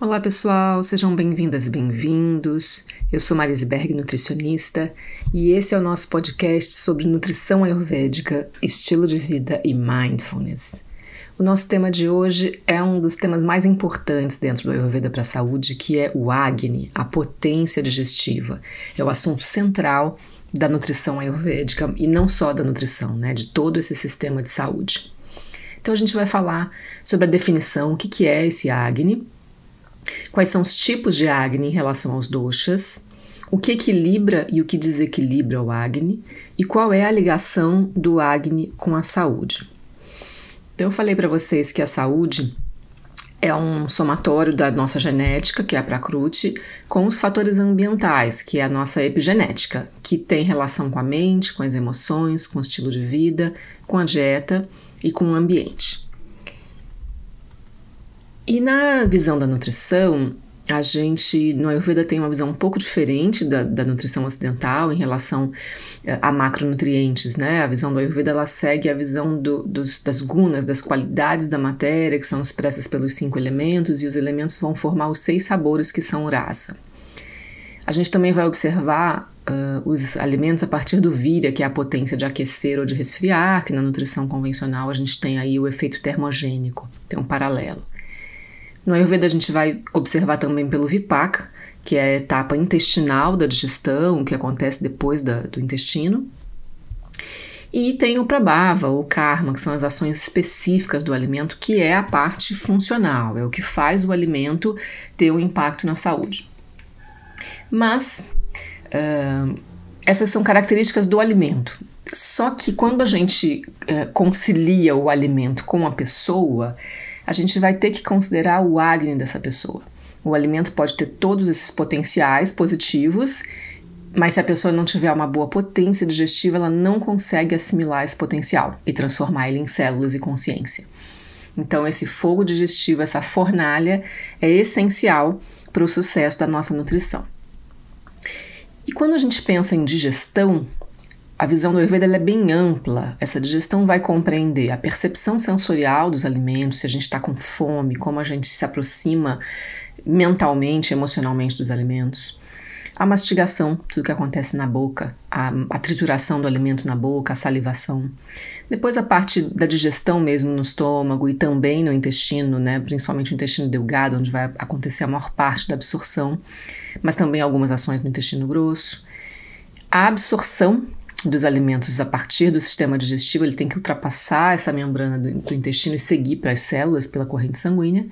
Olá pessoal, sejam bem-vindas e bem-vindos. Eu sou Marisberg, nutricionista, e esse é o nosso podcast sobre nutrição ayurvédica, estilo de vida e mindfulness. O nosso tema de hoje é um dos temas mais importantes dentro do Ayurveda para a saúde, que é o Agni, a potência digestiva. É o assunto central da nutrição ayurvédica e não só da nutrição, né, de todo esse sistema de saúde. Então a gente vai falar sobre a definição, o que, que é esse Agni, quais são os tipos de Agni em relação aos doshas, o que equilibra e o que desequilibra o Agni e qual é a ligação do Agni com a saúde. Então eu falei para vocês que a saúde é um somatório da nossa genética, que é a Prakriti, com os fatores ambientais, que é a nossa epigenética, que tem relação com a mente, com as emoções, com o estilo de vida, com a dieta e com o ambiente. E na visão da nutrição, a gente no Ayurveda tem uma visão um pouco diferente da, da nutrição ocidental em relação eh, a macronutrientes, né? A visão do Ayurveda ela segue a visão do, dos, das gunas, das qualidades da matéria que são expressas pelos cinco elementos e os elementos vão formar os seis sabores que são o rasa. A gente também vai observar uh, os alimentos a partir do vira, que é a potência de aquecer ou de resfriar, que na nutrição convencional a gente tem aí o efeito termogênico, tem um paralelo. No Ayurveda a gente vai observar também pelo Vipaka, que é a etapa intestinal da digestão, que acontece depois da, do intestino. E tem o Prabhava, ou Karma, que são as ações específicas do alimento, que é a parte funcional, é o que faz o alimento ter um impacto na saúde. Mas uh, essas são características do alimento. Só que quando a gente uh, concilia o alimento com a pessoa, a gente vai ter que considerar o Agni dessa pessoa. O alimento pode ter todos esses potenciais positivos, mas se a pessoa não tiver uma boa potência digestiva, ela não consegue assimilar esse potencial e transformar ele em células e consciência. Então, esse fogo digestivo, essa fornalha, é essencial para o sucesso da nossa nutrição. E quando a gente pensa em digestão, a visão do Ayurveda é bem ampla. Essa digestão vai compreender a percepção sensorial dos alimentos, se a gente está com fome, como a gente se aproxima mentalmente, emocionalmente dos alimentos. A mastigação, tudo que acontece na boca, a, a, trituração do alimento na boca, a salivação. Depois a parte da digestão mesmo no estômago e também no intestino, né, principalmente o intestino delgado, onde vai acontecer a maior parte da absorção, mas também algumas ações no intestino grosso. A absorção dos alimentos a partir do sistema digestivo, ele tem que ultrapassar essa membrana do, do intestino e seguir para as células pela corrente sanguínea.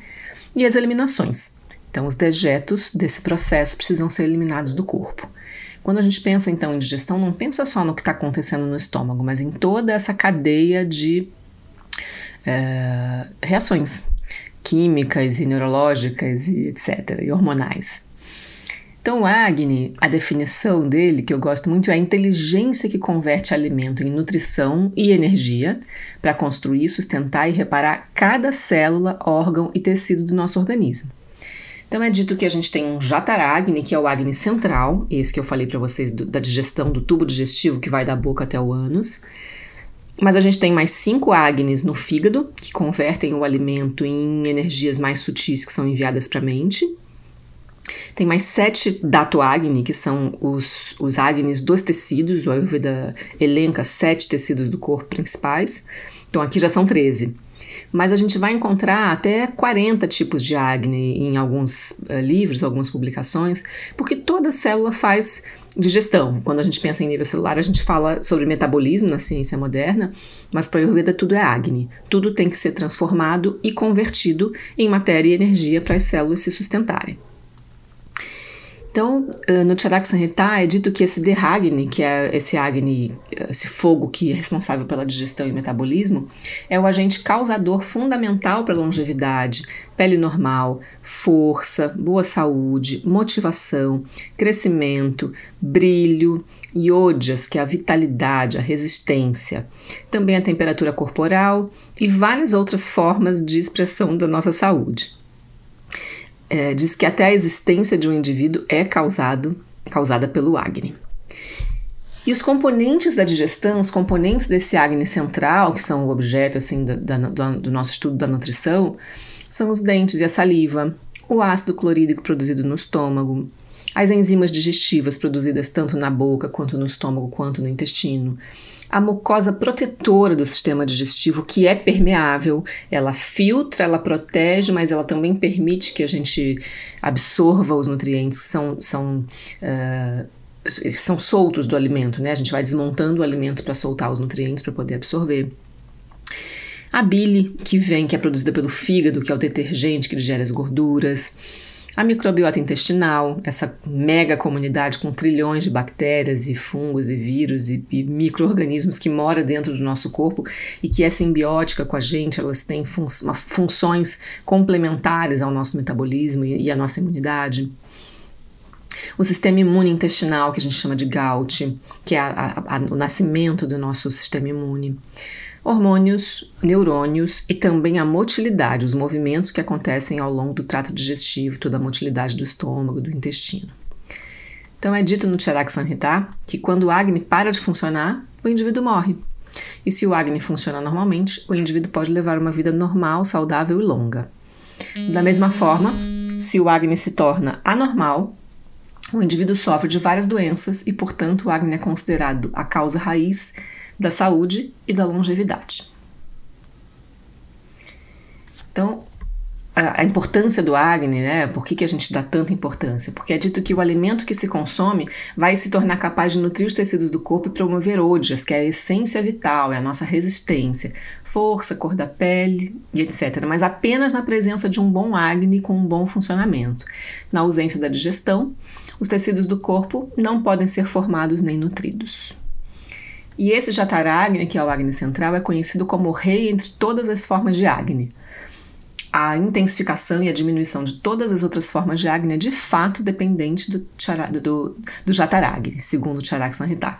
E as eliminações. Então, os dejetos desse processo precisam ser eliminados do corpo. Quando a gente pensa então em digestão, não pensa só no que está acontecendo no estômago, mas em toda essa cadeia de é, reações químicas e neurológicas e etc. e hormonais. Então, Agni, a definição dele, que eu gosto muito, é a inteligência que converte alimento em nutrição e energia para construir, sustentar e reparar cada célula, órgão e tecido do nosso organismo. Então é dito que a gente tem um Jataragni, que é o Agni central, esse que eu falei para vocês do, da digestão do tubo digestivo que vai da boca até o ânus. Mas a gente tem mais cinco Agnis no fígado, que convertem o alimento em energias mais sutis que são enviadas para a mente. Tem mais sete Dato Agni, que são os, os Agnis dos tecidos. O Ayurveda elenca sete tecidos do corpo principais. Então aqui já são 13. Mas a gente vai encontrar até 40 tipos de Agni em alguns uh, livros, algumas publicações, porque toda célula faz digestão. Quando a gente pensa em nível celular, a gente fala sobre metabolismo na ciência moderna, mas para a Ayurveda tudo é Agni. Tudo tem que ser transformado e convertido em matéria e energia para as células se sustentarem. Então, eh, no Charak Samhita é dito que esse Dehagni, que é esse Agni, esse fogo que é responsável pela digestão e metabolismo, é o agente causador fundamental para longevidade, pele normal, força, boa saúde, motivação, crescimento, brilho, iodias, que é a vitalidade, a resistência, também a temperatura corporal e várias outras formas de expressão da nossa saúde é, diz que até a existência de um indivíduo é causado, causada pelo Agni. E os componentes da digestão, os componentes desse Agni central, que são o objeto assim da, da, do nosso estudo da nutrição, são os dentes e a saliva, o ácido clorídrico produzido no estômago, as enzimas digestivas produzidas tanto na boca quanto no estômago quanto no intestino, a mucosa protetora do sistema digestivo, que é permeável, ela filtra, ela protege, mas ela também permite que a gente absorva os nutrientes que são, são, uh, são soltos do alimento, né? A gente vai desmontando o alimento para soltar os nutrientes para poder absorver. A bile, que vem, que é produzida pelo fígado, que é o detergente que digere as gorduras a microbiota intestinal, essa mega comunidade com trilhões de bactérias e fungos e vírus e, e micro-organismos que mora dentro do nosso corpo e que é simbiótica com a gente, elas têm fun funções complementares ao nosso metabolismo e, e à nossa imunidade. O sistema imune intestinal, que a gente chama de GAUT, que é a, a, a, o nascimento do nosso sistema imune hormônios, neurônios e também a motilidade, os movimentos que acontecem ao longo do trato digestivo, toda a motilidade do estômago, do intestino. Então é dito no Charak Samhita que quando o Agni para de funcionar, o indivíduo morre. E se o Agni funciona normalmente, o indivíduo pode levar uma vida normal, saudável e longa. Da mesma forma, se o Agni se torna anormal, o indivíduo sofre de várias doenças e, portanto, o Agni é considerado a causa raiz da saúde e da longevidade. Então, a, importância do Agni, né? Por que, que a gente dá tanta importância? Porque é dito que o alimento que se consome vai se tornar capaz de nutrir os tecidos do corpo e promover odias, que é a essência vital, é a nossa resistência, força, cor da pele e etc. Mas apenas na presença de um bom Agni com um bom funcionamento. Na ausência da digestão, os tecidos do corpo não podem ser formados nem nutridos. E esse Jataragni, que é o Agni central, é conhecido como o rei entre todas as formas de Agni. A intensificação e a diminuição de todas as outras formas de Agni é de fato dependente do, do, do Jataragni, segundo o Charak Sanhita.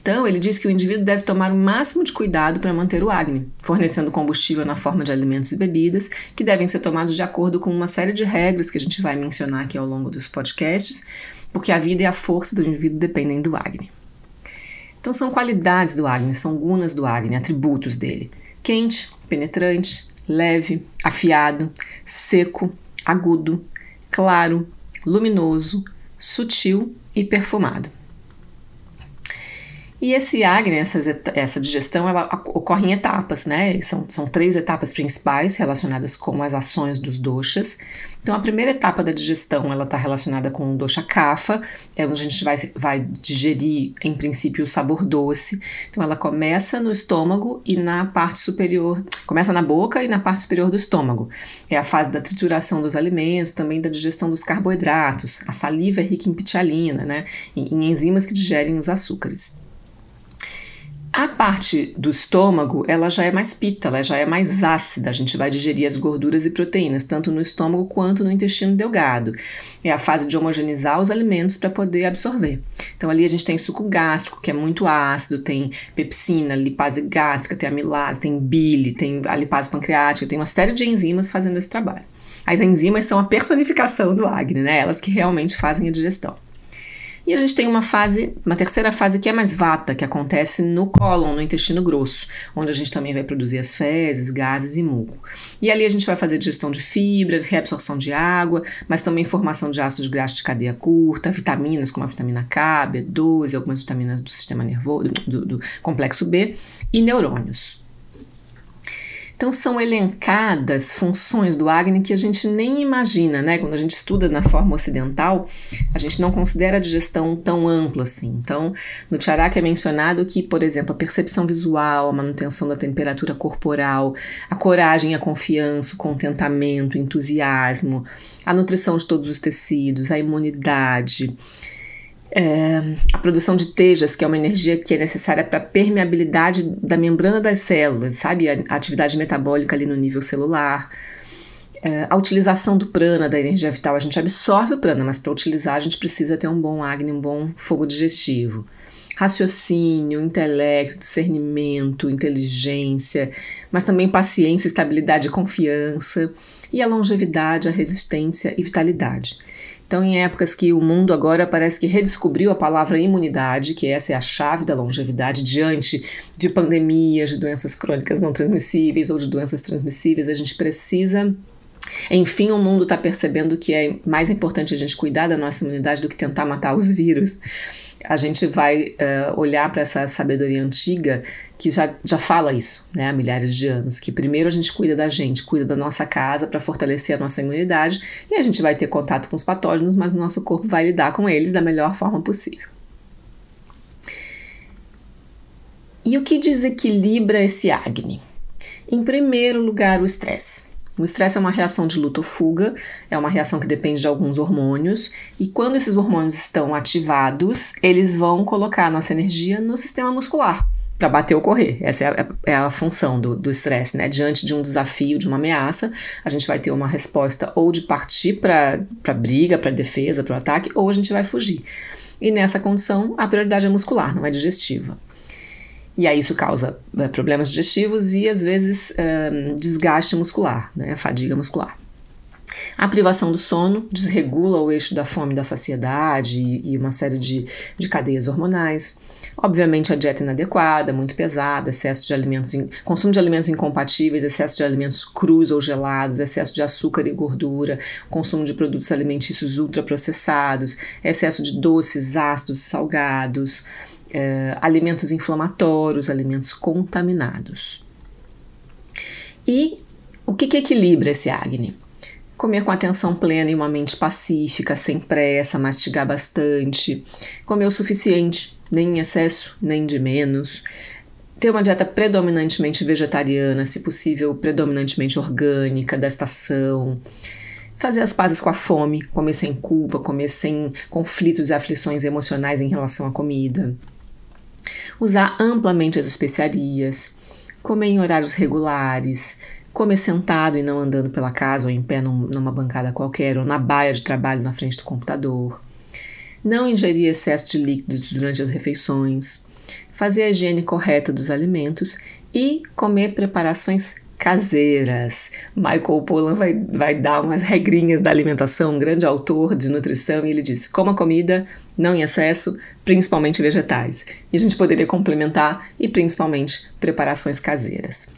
Então, ele diz que o indivíduo deve tomar o máximo de cuidado para manter o Agni, fornecendo combustível na forma de alimentos e bebidas, que devem ser tomados de acordo com uma série de regras que a gente vai mencionar aqui ao longo dos podcasts, porque a vida e a força do indivíduo dependem do Agni. Então são qualidades do Agni, são gunas do Agni, atributos dele: quente, penetrante, leve, afiado, seco, agudo, claro, luminoso, sutil e perfumado. E esse essa, essa digestão, ela ocorre em etapas, né? São, são três etapas principais relacionadas com as ações dos doshas. Então, a primeira etapa da digestão, ela está relacionada com o dosha kapha, é onde a gente vai, vai digerir, em princípio, o sabor doce. Então, ela começa no estômago e na parte superior, começa na boca e na parte superior do estômago. É a fase da trituração dos alimentos, também da digestão dos carboidratos. A saliva é rica em pitialina, né? em, em enzimas que digerem os açúcares. A parte do estômago, ela já é mais pita, ela já é mais ácida. A gente vai digerir as gorduras e proteínas, tanto no estômago quanto no intestino delgado. É a fase de homogeneizar os alimentos para poder absorver. Então, ali a gente tem suco gástrico, que é muito ácido, tem pepsina, lipase gástrica, tem amilase, tem bile, tem a lipase pancreática, tem uma série de enzimas fazendo esse trabalho. As enzimas são a personificação do Agni, né? Elas que realmente fazem a digestão. E a gente tem uma fase, uma terceira fase que é mais vata, que acontece no cólon, no intestino grosso, onde a gente também vai produzir as fezes, gases e muco. E ali a gente vai fazer digestão de fibras, reabsorção de água, mas também formação de ácidos graxos de cadeia curta, vitaminas como a vitamina K, B12, algumas vitaminas do sistema nervoso, do, do complexo B e neurônios. Então são elencadas funções do Agni que a gente nem imagina, né? Quando a gente estuda na forma ocidental, a gente não considera a digestão tão ampla assim. Então, no Charaka é mencionado que, por exemplo, a percepção visual, a manutenção da temperatura corporal, a coragem, a confiança, o contentamento, o entusiasmo, a nutrição de todos os tecidos, a imunidade, é, a produção de tejas, que é uma energia que é necessária para a permeabilidade da membrana das células, sabe? A, a atividade metabólica ali no nível celular. É, a utilização do prana, da energia vital, a gente absorve o prana, mas para utilizar a gente precisa ter um bom agni, um bom fogo digestivo. Raciocínio, intelecto, discernimento, inteligência, mas também paciência, estabilidade e confiança. E a longevidade, a resistência e vitalidade. Então, em épocas que o mundo agora parece que redescobriu a palavra imunidade, que essa é a chave da longevidade, diante de pandemias, de doenças crônicas não transmissíveis ou de doenças transmissíveis, a gente precisa Enfim, o mundo está percebendo que é mais importante a gente cuidar da nossa imunidade do que tentar matar os vírus. A gente vai uh, olhar para essa sabedoria antiga que já, já fala isso né, há milhares de anos: que primeiro a gente cuida da gente, cuida da nossa casa para fortalecer a nossa imunidade e a gente vai ter contato com os patógenos, mas o nosso corpo vai lidar com eles da melhor forma possível. E o que desequilibra esse Agni? Em primeiro lugar, o estresse. O estresse é uma reação de luta ou fuga, é uma reação que depende de alguns hormônios, e quando esses hormônios estão ativados, eles vão colocar a nossa energia no sistema muscular para bater ou correr. Essa é a, é a função do estresse, né? Diante de um desafio, de uma ameaça, a gente vai ter uma resposta ou de partir para briga, para defesa, para o ataque, ou a gente vai fugir. E nessa condição, a prioridade é muscular, não é digestiva. E aí isso causa é, problemas digestivos e às vezes é, desgaste muscular, né, fadiga muscular. A privação do sono desregula o eixo da fome da saciedade e, uma série de, de cadeias hormonais. Obviamente, a dieta inadequada, muito pesada, excesso de alimentos, consumo de alimentos incompatíveis, excesso de alimentos crus ou gelados, excesso de açúcar e gordura, consumo de produtos alimentícios ultraprocessados, excesso de doces, ácidos salgados é, alimentos inflamatórios, alimentos contaminados. E o que, que equilibra esse acne? Comer com atenção plena e uma mente pacífica, sem pressa, mastigar bastante, comer o suficiente, nem em excesso, nem de menos, ter uma dieta predominantemente vegetariana, se possível, predominantemente orgânica, da estação, fazer as pazes com a fome, comer sem culpa, comer sem conflitos e aflições emocionais em relação à comida, usar amplamente as especiarias, comer em horários regulares, comer sentado e não andando pela casa ou em pé num, numa bancada qualquer ou na baia de trabalho na frente do computador, não ingerir excesso de líquidos durante as refeições, fazer a higiene correta dos alimentos e comer preparações caseiras. Michael Pollan vai, vai dar umas regrinhas da alimentação, um grande autor de nutrição, e ele diz: coma comida, não em excesso, principalmente vegetais. E a gente poderia complementar e principalmente preparações caseiras.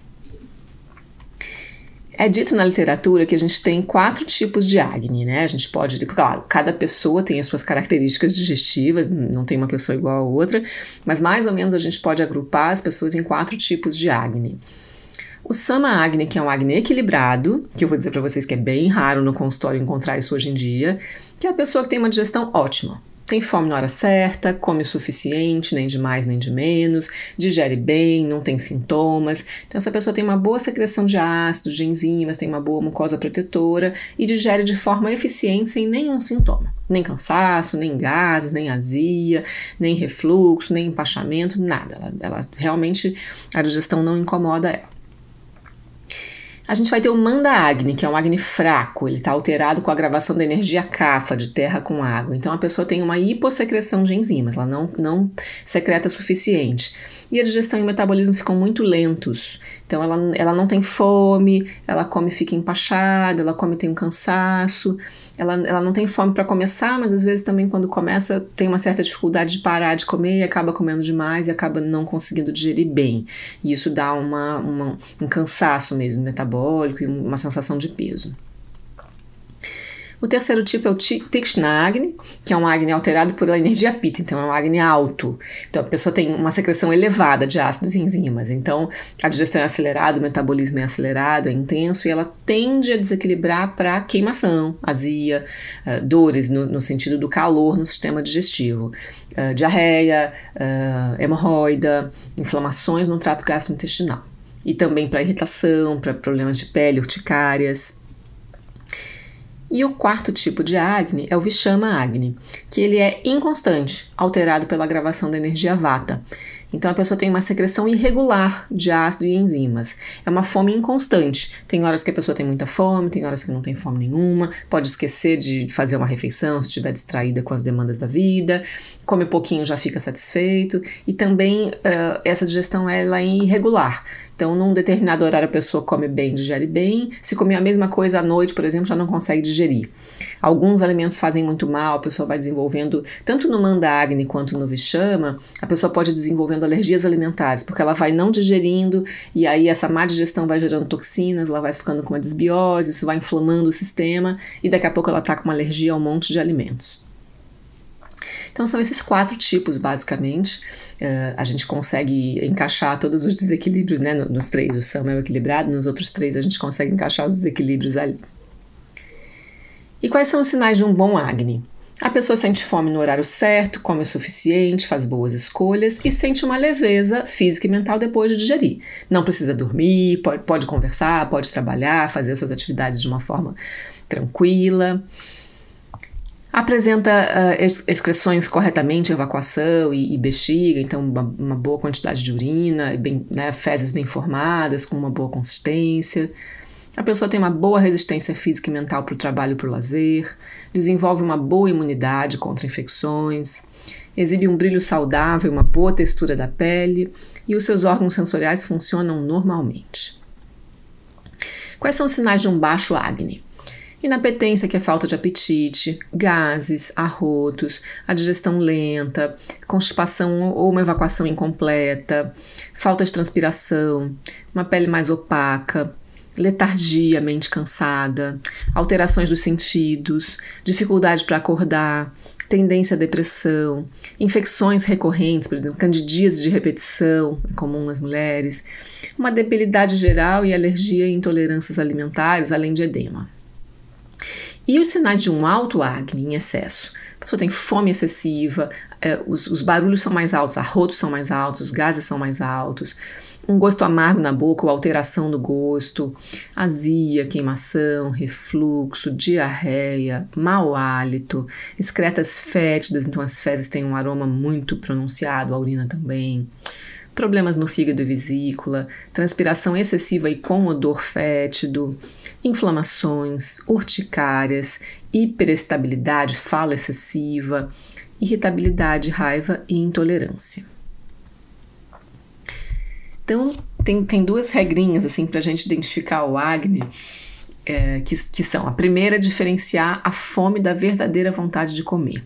É dito na literatura que a gente tem quatro tipos de acne, né? A gente pode, claro, cada pessoa tem as suas características digestivas, não tem uma pessoa igual a outra, mas mais ou menos a gente pode agrupar as pessoas em quatro tipos de acne. O Sama Agni, que é um Agni equilibrado, que eu vou dizer para vocês que é bem raro no consultório encontrar isso hoje em dia, que é a pessoa que tem uma digestão ótima. Tem fome na hora certa, come o suficiente, nem de mais nem de menos, digere bem, não tem sintomas. Então, essa pessoa tem uma boa secreção de ácidos, de enzimas, tem uma boa mucosa protetora e digere de forma eficiente sem nenhum sintoma. Nem cansaço, nem gases, nem azia, nem refluxo, nem empachamento, nada. Ela, ela realmente, a digestão não incomoda ela. A gente vai ter o Manda Agni, que é um Agni fraco, ele está alterado com a gravação da energia Kapha, de terra com água. Então a pessoa tem uma hipossecreção de enzimas, ela não, não secreta o suficiente. E a digestão e o metabolismo ficam muito lentos. Então ela, ela não tem fome, ela come e fica empachada, ela come e tem um cansaço ela, ela não tem fome para começar, mas às vezes também quando começa tem uma certa dificuldade de parar de comer e acaba comendo demais e acaba não conseguindo digerir bem. E isso dá uma, uma um cansaço mesmo metabólico e uma sensação de peso. O terceiro tipo é o Tikshna Agni, que é um Agni alterado por energia Pitta, então é um Agni alto. Então a pessoa tem uma secreção elevada de ácidos e enzimas, então a digestão é acelerada, o metabolismo é acelerado, é intenso e ela tende a desequilibrar para queimação, azia, uh, dores no, no, sentido do calor no sistema digestivo, uh, diarreia, uh, hemorroida, inflamações no trato gastrointestinal. E também para irritação, para problemas de pele, urticárias. E o quarto tipo de Agni é o Vishama Agni, que ele é inconstante, alterado pela gravação da energia Vata. Então a pessoa tem uma secreção irregular de ácido e enzimas. É uma fome inconstante. Tem horas que a pessoa tem muita fome, tem horas que não tem fome nenhuma, pode esquecer de fazer uma refeição se estiver distraída com as demandas da vida, come pouquinho já fica satisfeito. E também uh, essa digestão ela é irregular. Então, num determinado horário a pessoa come bem, digere bem. Se comer a mesma coisa à noite, por exemplo, já não consegue digerir. Alguns alimentos fazem muito mal, a pessoa vai desenvolvendo, tanto no Mandagni quanto no Vishama, a pessoa pode desenvolvendo alergias alimentares, porque ela vai não digerindo e aí essa má digestão vai gerando toxinas, ela vai ficando com uma desbiose, isso vai inflamando o sistema e daqui a pouco ela está com uma alergia a um monte de alimentos. Então são esses quatro tipos, basicamente. Uh, a gente consegue encaixar todos os desequilíbrios, né? Nos três, o Sam é o equilibrado, nos outros três a gente consegue encaixar os desequilíbrios ali. E quais são os sinais de um bom Agni? A pessoa sente fome no horário certo, come o suficiente, faz boas escolhas e sente uma leveza física e mental depois de digerir. Não precisa dormir, pode, pode conversar, pode trabalhar, fazer suas atividades de uma forma tranquila apresenta uh, excreções corretamente, evacuação e, e bexiga, então uma, uma, boa quantidade de urina, bem, né, fezes bem formadas, com uma boa consistência. A pessoa tem uma boa resistência física e mental para o trabalho e para o lazer, desenvolve uma boa imunidade contra infecções, exibe um brilho saudável, uma boa textura da pele e os seus órgãos sensoriais funcionam normalmente. Quais são os sinais de um baixo Agni? Inapetência, que é falta de apetite, gases, arrotos, a digestão lenta, constipação ou uma evacuação incompleta, falta de transpiração, uma pele mais opaca, letargia, mente cansada, alterações dos sentidos, dificuldade para acordar, tendência à depressão, infecções recorrentes, por exemplo, candidíase de repetição, é comum nas mulheres, uma debilidade geral e alergia e intolerâncias alimentares, além de edema. E os sinais de um alto acne em excesso? A pessoa tem fome excessiva, é, os, os, barulhos são mais altos, arrotos são mais altos, os gases são mais altos, um gosto amargo na boca ou alteração do gosto, azia, queimação, refluxo, diarreia, mau hálito, excretas fétidas, então as fezes têm um aroma muito pronunciado, a urina também problemas no fígado e vesícula, transpiração excessiva e com odor fétido, inflamações, urticárias, hiperestabilidade, fala excessiva, irritabilidade, raiva e intolerância. Então, tem, tem duas regrinhas assim para a gente identificar o acne, é, que, que são: a primeira, diferenciar a fome da verdadeira vontade de comer.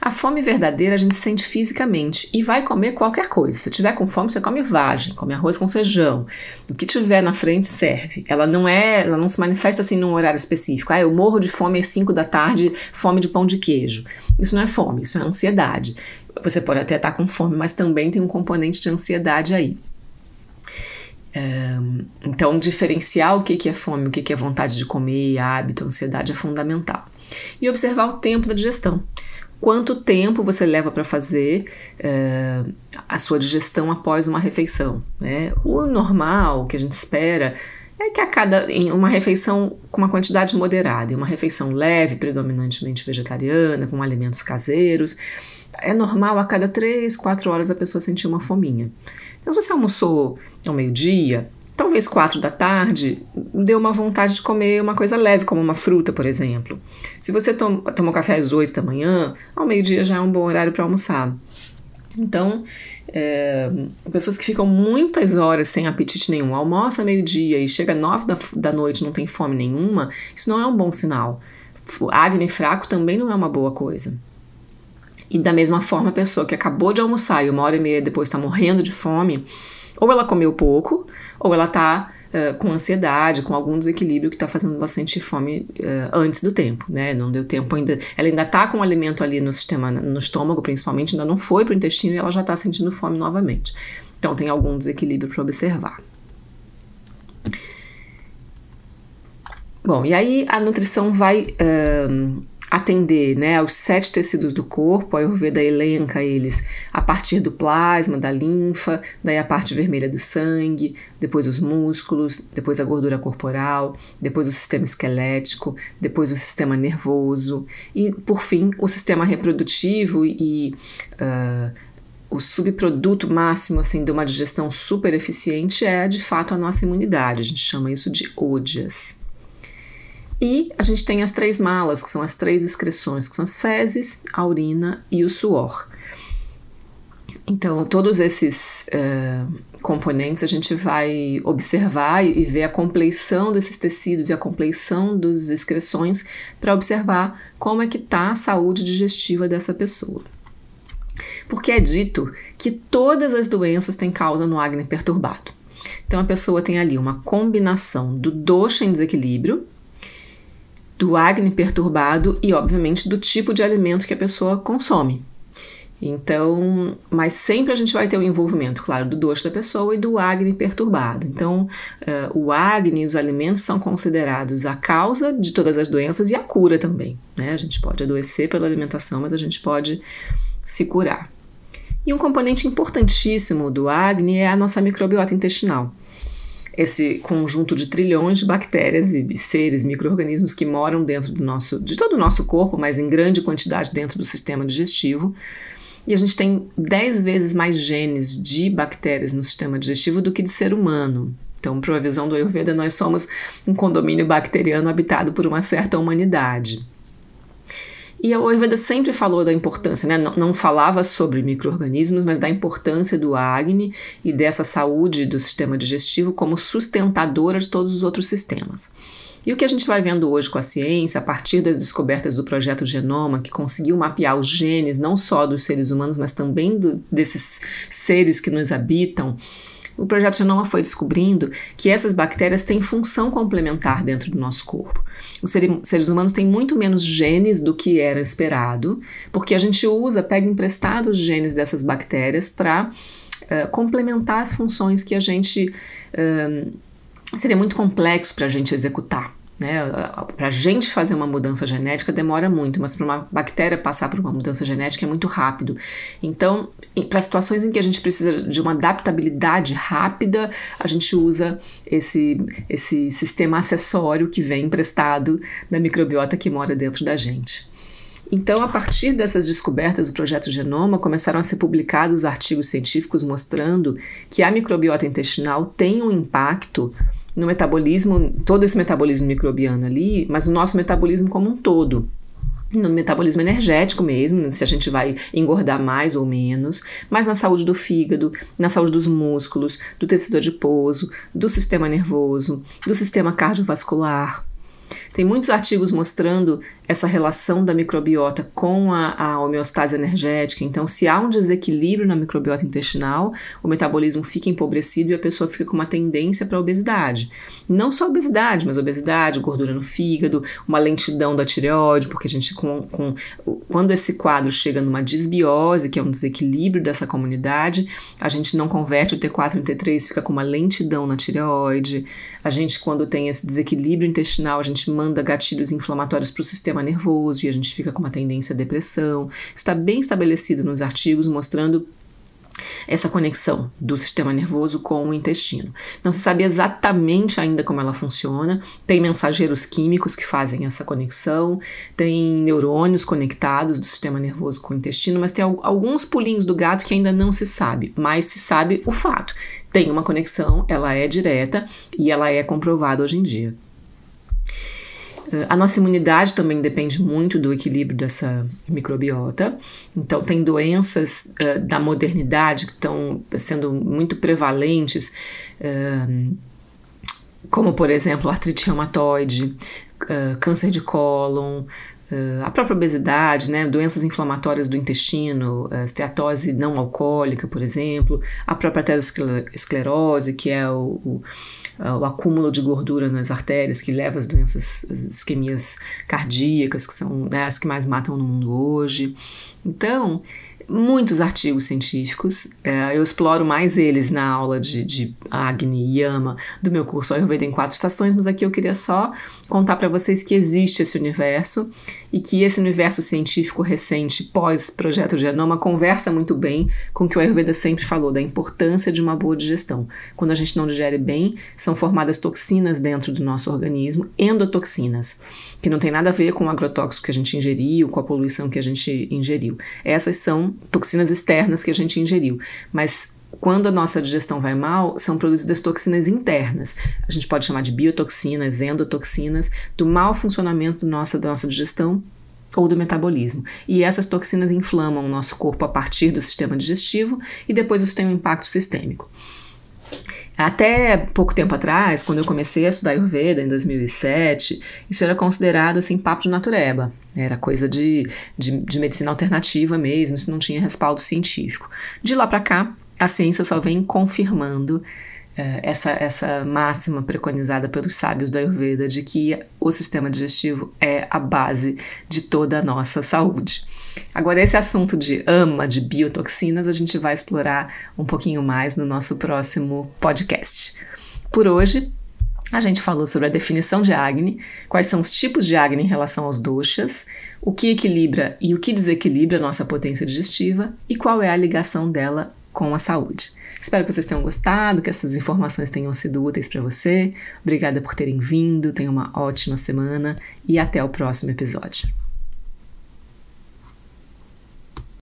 A fome verdadeira a gente sente fisicamente e vai comer qualquer coisa. Se tiver com fome, você come vagem, come arroz com feijão. O que tiver na frente serve. Ela não é, ela não se manifesta assim num horário específico. Ah, eu morro de fome às 5 da tarde, fome de pão de queijo. Isso não é fome, isso é ansiedade. Você pode até estar com fome, mas também tem um componente de ansiedade aí. Então, diferenciar o que é fome, o que é vontade de comer, hábito, ansiedade é fundamental. E observar o tempo da digestão quanto tempo você leva para fazer a sua digestão após uma refeição. Né? O normal, que a gente espera, é que a cada em uma refeição com uma quantidade moderada, e uma refeição leve, predominantemente vegetariana, com alimentos caseiros, é normal a cada 3, 4 horas a pessoa sentir uma fominha. Se você almoçou ao meio-dia, talvez quatro da tarde, deu uma vontade de comer uma coisa leve, como uma fruta, por exemplo. Se você tom tomou café às oito da manhã, ao meio-dia já é um bom horário para almoçar. Então, é, pessoas que ficam muitas horas sem apetite nenhum, almoça meio-dia e chega nove da, da noite não tem fome nenhuma, isso não é um bom sinal. O acne fraco também não é uma boa coisa. E da mesma forma, a pessoa que acabou de almoçar e uma hora e meia depois está morrendo de fome, ou ela comeu pouco, ou ela está uh, com ansiedade, com algum desequilíbrio que está fazendo sentir fome uh, antes do tempo, né? Não deu tempo ainda. Ela ainda está com o alimento ali no sistema, no estômago principalmente, ainda não foi para o intestino e ela já está sentindo fome novamente. Então tem algum desequilíbrio para observar. Bom, e aí a nutrição vai uh, atender né, aos sete tecidos do corpo, a Ayurveda elenca eles a partir do plasma, da linfa, daí a parte vermelha do sangue, depois os músculos, depois a gordura corporal, depois o sistema esquelético, depois o sistema nervoso e, por fim, o sistema reprodutivo e uh, o subproduto máximo assim, de uma digestão super eficiente é, de fato, a nossa imunidade. A gente chama isso de odias. E a gente tem as três malas, que são as três excreções, que são as fezes, a urina e o suor. Então, todos esses uh, componentes a gente vai observar e ver a compleição desses tecidos e a compleição das excreções para observar como é que está a saúde digestiva dessa pessoa. Porque é dito que todas as doenças têm causa no acne perturbado. Então a pessoa tem ali uma combinação do dosha em desequilíbrio, do acne perturbado e, obviamente, do tipo de alimento que a pessoa consome. Então, mas sempre a gente vai ter o envolvimento, claro, do doce da pessoa e do acne perturbado. Então, uh, o acne e os alimentos são considerados a causa de todas as doenças e a cura também. Né? A gente pode adoecer pela alimentação, mas a gente pode se curar. E um componente importantíssimo do acne é a nossa microbiota intestinal. Esse conjunto de trilhões de bactérias e seres, micro-organismos que moram dentro do nosso, de todo o nosso corpo, mas em grande quantidade dentro do sistema digestivo, e a gente tem 10 vezes mais genes de bactérias no sistema digestivo do que de ser humano. Então, para a visão do Ayurveda, nós somos um condomínio bacteriano habitado por uma certa humanidade. E a Ayurveda sempre falou da importância, né? não, não falava sobre micro-organismos, mas da importância do Agni e dessa saúde do sistema digestivo como sustentadora de todos os outros sistemas. E o que a gente vai vendo hoje com a ciência, a partir das descobertas do projeto Genoma, que conseguiu mapear os genes não só dos seres humanos, mas também do, desses seres que nos habitam, o projeto Genoma foi descobrindo que essas bactérias têm função complementar dentro do nosso corpo. Os seres humanos têm muito menos genes do que era esperado, porque a gente usa, pega emprestados os genes dessas bactérias para uh, eh, complementar as funções que a gente. Uh, seria muito complexo para a gente executar. Né? Para a gente fazer uma mudança genética demora muito, mas para uma bactéria passar por uma mudança genética é muito rápido. Então, para situações em que a gente precisa de uma adaptabilidade rápida, a gente usa esse, esse sistema acessório que vem emprestado da microbiota que mora dentro da gente. Então, a partir dessas descobertas do projeto Genoma, começaram a ser publicados artigos científicos mostrando que a microbiota intestinal tem um impacto no metabolismo, todo esse metabolismo microbiano ali, mas no nosso metabolismo como um todo no metabolismo energético mesmo, se a gente vai engordar mais ou menos, mas na saúde do fígado, na saúde dos músculos, do tecido adiposo, do sistema nervoso, do sistema cardiovascular. Tem muitos artigos mostrando essa relação da microbiota com a, a, homeostase energética. Então, se há um desequilíbrio na microbiota intestinal, o metabolismo fica empobrecido e a pessoa fica com uma tendência para obesidade. Não só obesidade, mas obesidade, gordura no fígado, uma lentidão da tireoide, porque a gente, com, com, quando esse quadro chega numa disbiose, que é um desequilíbrio dessa comunidade, a gente não converte o T4 em T3, fica com uma lentidão na tireoide. A gente, quando tem esse desequilíbrio intestinal, a gente manda gatilhos inflamatórios para o sistema sistema nervoso e a gente fica com uma tendência à depressão. Isso está bem estabelecido nos artigos mostrando essa conexão do sistema nervoso com o intestino. Não se sabe exatamente ainda como ela funciona, tem mensageiros químicos que fazem essa conexão, tem neurônios conectados do sistema nervoso com o intestino, mas tem alguns pulinhos do gato que ainda não se sabe, mas se sabe o fato. Tem uma conexão, ela é direta e ela é comprovada hoje em dia. A nossa imunidade também depende muito do equilíbrio dessa microbiota. Então, tem doenças uh, da modernidade que estão sendo muito prevalentes, uh, como, por exemplo, artrite reumatoide, uh, câncer de cólon, a própria obesidade, né, doenças inflamatórias do intestino, esteatose não alcoólica, por exemplo, a própria aterosclerose, que é o, o, o, acúmulo de gordura nas artérias que leva às doenças, às isquemias cardíacas, que são né, as que mais matam no mundo hoje. Então, muitos artigos científicos. É, eu exploro mais eles na aula de, de Agni e Yama do meu curso Ayurveda em quatro estações, mas aqui eu queria só contar para vocês que existe esse universo e que esse universo científico recente pós-projeto Genoma conversa muito bem com o que o Ayurveda sempre falou, da importância de uma boa digestão. Quando a gente não digere bem, são formadas toxinas dentro do nosso organismo, endotoxinas, que não tem nada a ver com o agrotóxico que a gente ingeriu, com a poluição que a gente ingeriu. Essas são toxinas externas que a gente ingeriu. Mas quando a nossa digestão vai mal, são produzidas toxinas internas. A gente pode chamar de biotoxinas, endotoxinas, do mau funcionamento nossa, da nossa digestão ou do metabolismo. E essas toxinas inflamam o nosso corpo a partir do sistema digestivo e depois isso tem um impacto sistêmico. Até pouco tempo atrás, quando eu comecei a estudar Ayurveda, em 2007, isso era considerado assim papo de natureba. Era coisa de, de, de medicina alternativa mesmo, isso não tinha respaldo científico. De lá para cá, a ciência só vem confirmando é, essa, essa máxima preconizada pelos sábios da Ayurveda de que o sistema digestivo é a base de toda a nossa saúde. Agora, esse assunto de ama, de biotoxinas, a gente vai explorar um pouquinho mais no nosso próximo podcast. Por hoje, a gente falou sobre a definição de Agni, quais são os tipos de Agni em relação aos doshas, o que equilibra e o que desequilibra a nossa potência digestiva e qual é a ligação dela com a saúde. Espero que vocês tenham gostado, que essas informações tenham sido úteis para você. Obrigada por terem vindo, tenham uma ótima semana e até o próximo episódio.